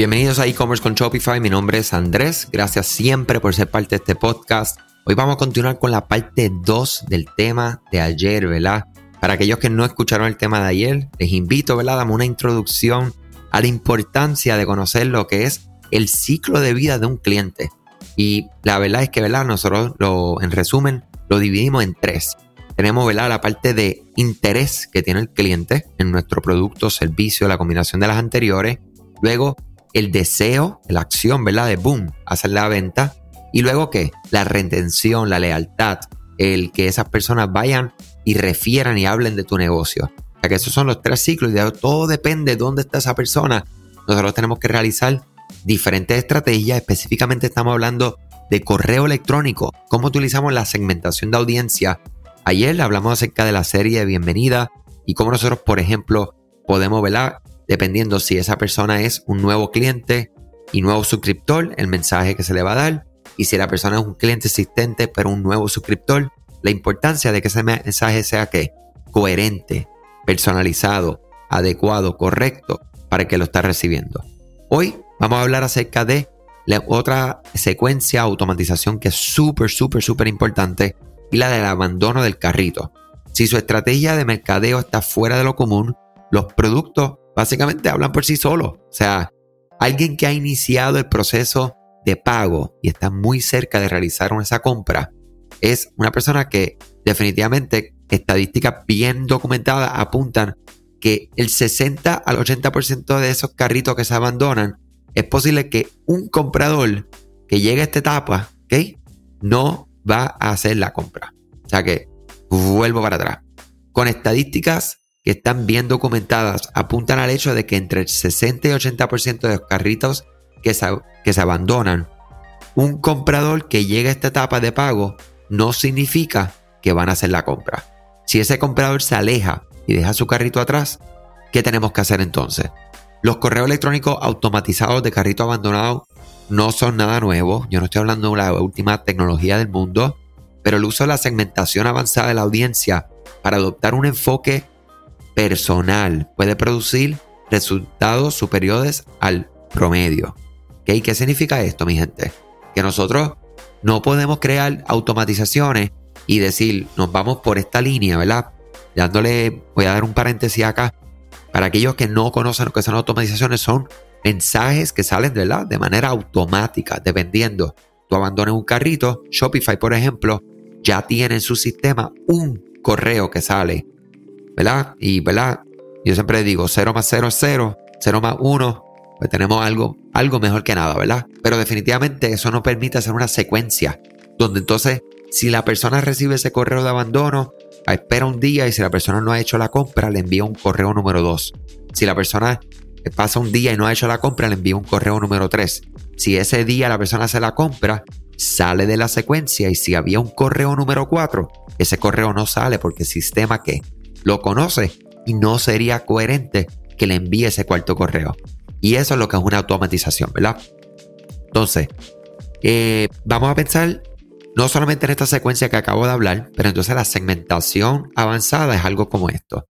Bienvenidos a e-commerce con Shopify. Mi nombre es Andrés. Gracias siempre por ser parte de este podcast. Hoy vamos a continuar con la parte 2 del tema de ayer, ¿verdad? Para aquellos que no escucharon el tema de ayer, les invito, ¿verdad? Dame una introducción a la importancia de conocer lo que es el ciclo de vida de un cliente. Y la verdad es que, ¿verdad? Nosotros lo, en resumen, lo dividimos en tres. Tenemos, ¿verdad? La parte de interés que tiene el cliente en nuestro producto, servicio, la combinación de las anteriores. Luego, el deseo, la acción, ¿verdad? De boom, hacer la venta. Y luego, ¿qué? La retención, la lealtad, el que esas personas vayan y refieran y hablen de tu negocio. O sea que esos son los tres ciclos y todo depende de dónde está esa persona. Nosotros tenemos que realizar diferentes estrategias. Específicamente estamos hablando de correo electrónico, cómo utilizamos la segmentación de audiencia. Ayer hablamos acerca de la serie de bienvenida y cómo nosotros, por ejemplo, podemos, ¿verdad? Dependiendo si esa persona es un nuevo cliente y nuevo suscriptor, el mensaje que se le va a dar. Y si la persona es un cliente existente pero un nuevo suscriptor, la importancia de que ese mensaje sea que coherente, personalizado, adecuado, correcto para el que lo está recibiendo. Hoy vamos a hablar acerca de la otra secuencia automatización que es súper, súper, súper importante y la del abandono del carrito. Si su estrategia de mercadeo está fuera de lo común, los productos básicamente hablan por sí solos. O sea, alguien que ha iniciado el proceso de pago y está muy cerca de realizar esa compra, es una persona que definitivamente estadísticas bien documentadas apuntan que el 60 al 80% de esos carritos que se abandonan, es posible que un comprador que llegue a esta etapa, ¿ok? No va a hacer la compra. O sea que vuelvo para atrás. Con estadísticas que están bien documentadas, apuntan al hecho de que entre el 60 y 80% de los carritos que se, que se abandonan, un comprador que llega a esta etapa de pago no significa que van a hacer la compra. Si ese comprador se aleja y deja su carrito atrás, ¿qué tenemos que hacer entonces? Los correos electrónicos automatizados de carrito abandonado no son nada nuevo. Yo no estoy hablando de la última tecnología del mundo, pero el uso de la segmentación avanzada de la audiencia para adoptar un enfoque personal puede producir resultados superiores al promedio. ¿Qué significa esto, mi gente? Que nosotros no podemos crear automatizaciones y decir, nos vamos por esta línea, ¿verdad? Dándole, voy a dar un paréntesis acá. Para aquellos que no conocen lo que son automatizaciones, son mensajes que salen ¿verdad? de manera automática, dependiendo. Tú abandones un carrito, Shopify, por ejemplo, ya tiene en su sistema un correo que sale, ¿verdad? Y, ¿verdad? Yo siempre digo 0 más 0 es 0, 0 más 1, pues tenemos algo, algo mejor que nada, ¿verdad? Pero definitivamente eso no permite hacer una secuencia, donde entonces si la persona recibe ese correo de abandono, espera un día y si la persona no ha hecho la compra, le envía un correo número 2. Si la persona pasa un día y no ha hecho la compra, le envía un correo número 3. Si ese día la persona hace la compra, sale de la secuencia y si había un correo número 4, ese correo no sale porque el sistema que lo conoce y no sería coherente que le envíe ese cuarto correo. Y eso es lo que es una automatización, ¿verdad? Entonces, eh, vamos a pensar no solamente en esta secuencia que acabo de hablar, pero entonces la segmentación avanzada es algo como esto.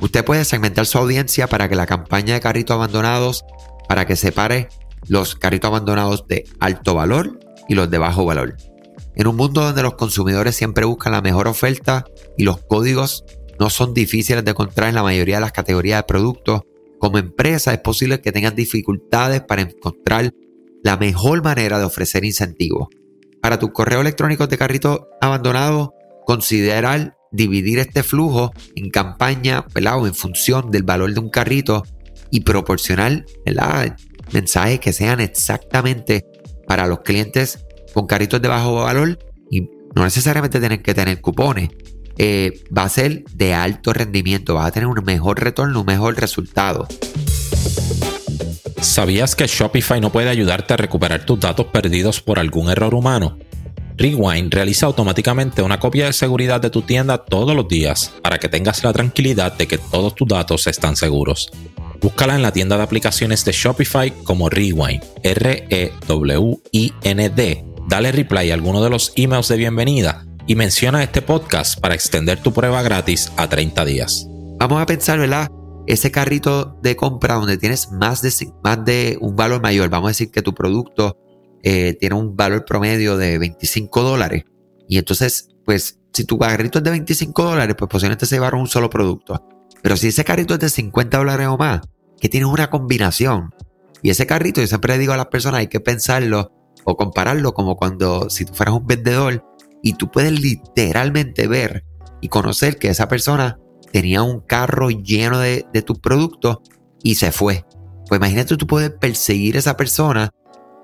Usted puede segmentar su audiencia para que la campaña de carritos abandonados, para que separe los carritos abandonados de alto valor y los de bajo valor. En un mundo donde los consumidores siempre buscan la mejor oferta y los códigos no son difíciles de encontrar en la mayoría de las categorías de productos, como empresa es posible que tengan dificultades para encontrar la mejor manera de ofrecer incentivos. Para tu correo electrónico de carrito abandonado, considerar dividir este flujo en campaña o en función del valor de un carrito y proporcionar mensajes que sean exactamente para los clientes con carritos de bajo valor y no necesariamente tienen que tener cupones. Eh, va a ser de alto rendimiento, va a tener un mejor retorno, un mejor resultado. ¿Sabías que Shopify no puede ayudarte a recuperar tus datos perdidos por algún error humano? Rewind realiza automáticamente una copia de seguridad de tu tienda todos los días para que tengas la tranquilidad de que todos tus datos están seguros. Búscala en la tienda de aplicaciones de Shopify como Rewind, R-E-W-I-N-D. Dale reply a alguno de los emails de bienvenida y menciona este podcast para extender tu prueba gratis a 30 días. Vamos a pensar, ¿verdad? ese carrito de compra donde tienes más de, más de un valor mayor, vamos a decir que tu producto eh, tiene un valor promedio de 25 dólares y entonces, pues, si tu carrito es de 25 dólares, pues posiblemente se llevaron un solo producto. Pero si ese carrito es de 50 dólares o más, que tienes una combinación. Y ese carrito, yo siempre digo a las personas, hay que pensarlo o compararlo como cuando si tú fueras un vendedor y tú puedes literalmente ver y conocer que esa persona tenía un carro lleno de, de tus productos y se fue. Pues imagínate tú puedes perseguir a esa persona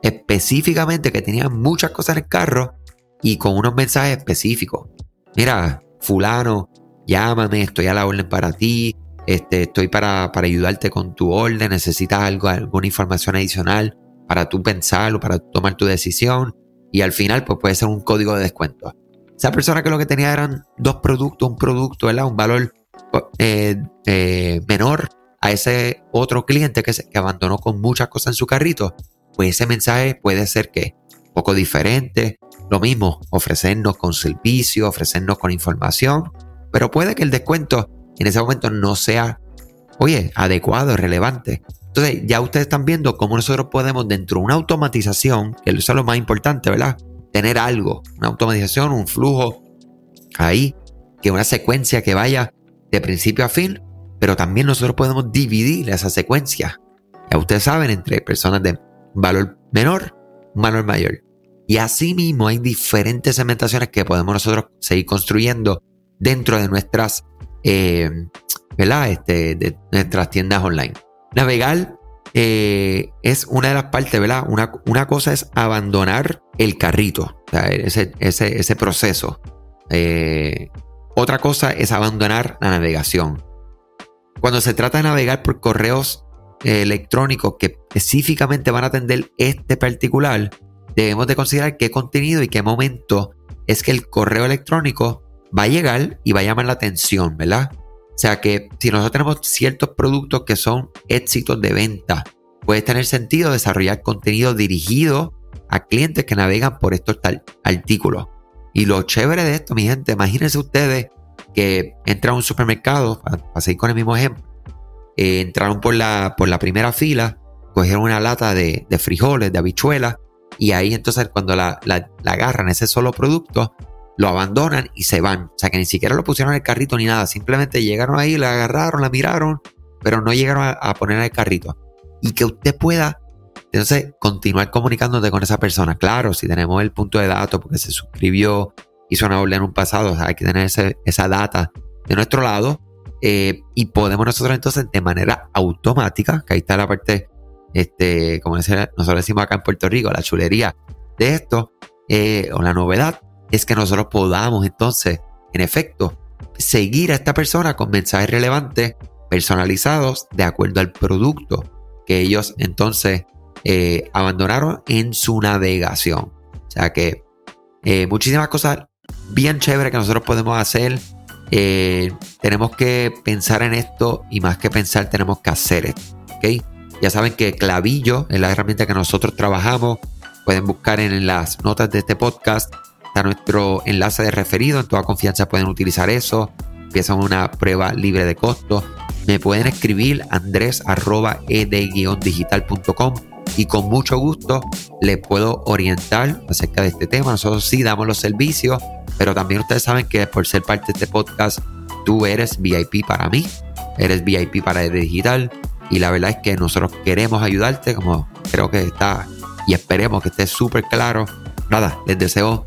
específicamente que tenía muchas cosas en el carro y con unos mensajes específicos. Mira, fulano, llámame, estoy a la orden para ti, este, estoy para, para ayudarte con tu orden, necesitas algo, alguna información adicional para tú pensarlo, para tomar tu decisión y al final pues puede ser un código de descuento. Esa persona que lo que tenía eran dos productos, un producto. Un valor eh, eh, menor a ese otro cliente que, se, abandonó con muchas cosas en su carrito, pues ese mensaje puede ser que poco diferente, lo mismo, ofrecernos con servicio, ofrecernos con información, pero puede que el descuento en ese momento no sea, oye, adecuado, relevante. Entonces, ya ustedes están viendo cómo nosotros podemos, dentro de una automatización, que eso es lo más importante, ¿verdad? Tener algo, una automatización, un flujo ahí, que una secuencia que vaya de principio a fin, pero también nosotros podemos dividir esa secuencia. Ya ustedes saben, entre personas de valor menor, valor mayor. Y asimismo hay diferentes segmentaciones que podemos nosotros seguir construyendo dentro de nuestras, eh, Este, de nuestras tiendas online. Navegar eh, es una de las partes, ¿verdad? Una, una, cosa es abandonar el carrito, ese, ese, proceso. Eh, otra cosa es abandonar la navegación. Cuando se trata de navegar por correos electrónicos que específicamente van a atender este particular, debemos de considerar qué contenido y qué momento es que el correo electrónico va a llegar y va a llamar la atención, ¿verdad? Sea que si nosotros tenemos ciertos productos que son éxitos de venta, puede tener sentido desarrollar contenido dirigido a clientes que navegan por estos artículos. Y lo chévere de esto, mi gente, imagínense ustedes que entran a un supermercado, para, seguir con el mismo ejemplo, eh, entraron por la, por la primera fila, cogieron una lata de, de frijoles, de habichuelas, y ahí entonces cuando la, agarran ese solo producto, lo abandonan y se van. O sea que ni siquiera lo pusieron en el carrito ni nada. Simplemente llegaron ahí, la agarraron, la miraron, pero no llegaron a, poner en el carrito. Y que usted pueda entonces continuar comunicándote con esa persona. Claro, si tenemos el punto de datos porque se suscribió, hizo una orden en un pasado, hay que tener esa data de nuestro lado. Eh, y podemos nosotros entonces de manera automática, que ahí está la parte este, como nosotros decimos acá en Puerto Rico, la chulería de esto, eh, o la novedad, es que nosotros podamos entonces, en efecto, seguir a esta persona con mensajes relevantes, personalizados, de acuerdo al producto que ellos entonces eh, abandonaron en su navegación. O sea que eh, muchísimas cosas bien chéveres que nosotros podemos hacer. tenemos que pensar en esto y más que pensar tenemos que hacer esto. ¿okay? Ya saben que Clavillo es la herramienta que nosotros trabajamos. Pueden buscar en las notas de este podcast. Está nuestro enlace de referido. En toda confianza pueden utilizar eso. Empiezan una prueba libre de costo. Me pueden escribir andres.ed-digital.com y con mucho gusto les puedo orientar acerca de este tema. Nosotros sí damos los servicios, pero también ustedes saben que por ser parte de este podcast, tú eres VIP para mí, eres VIP para ED Digital y la verdad es que nosotros queremos ayudarte, como creo que está y esperemos que esté súper claro. Nada, les deseo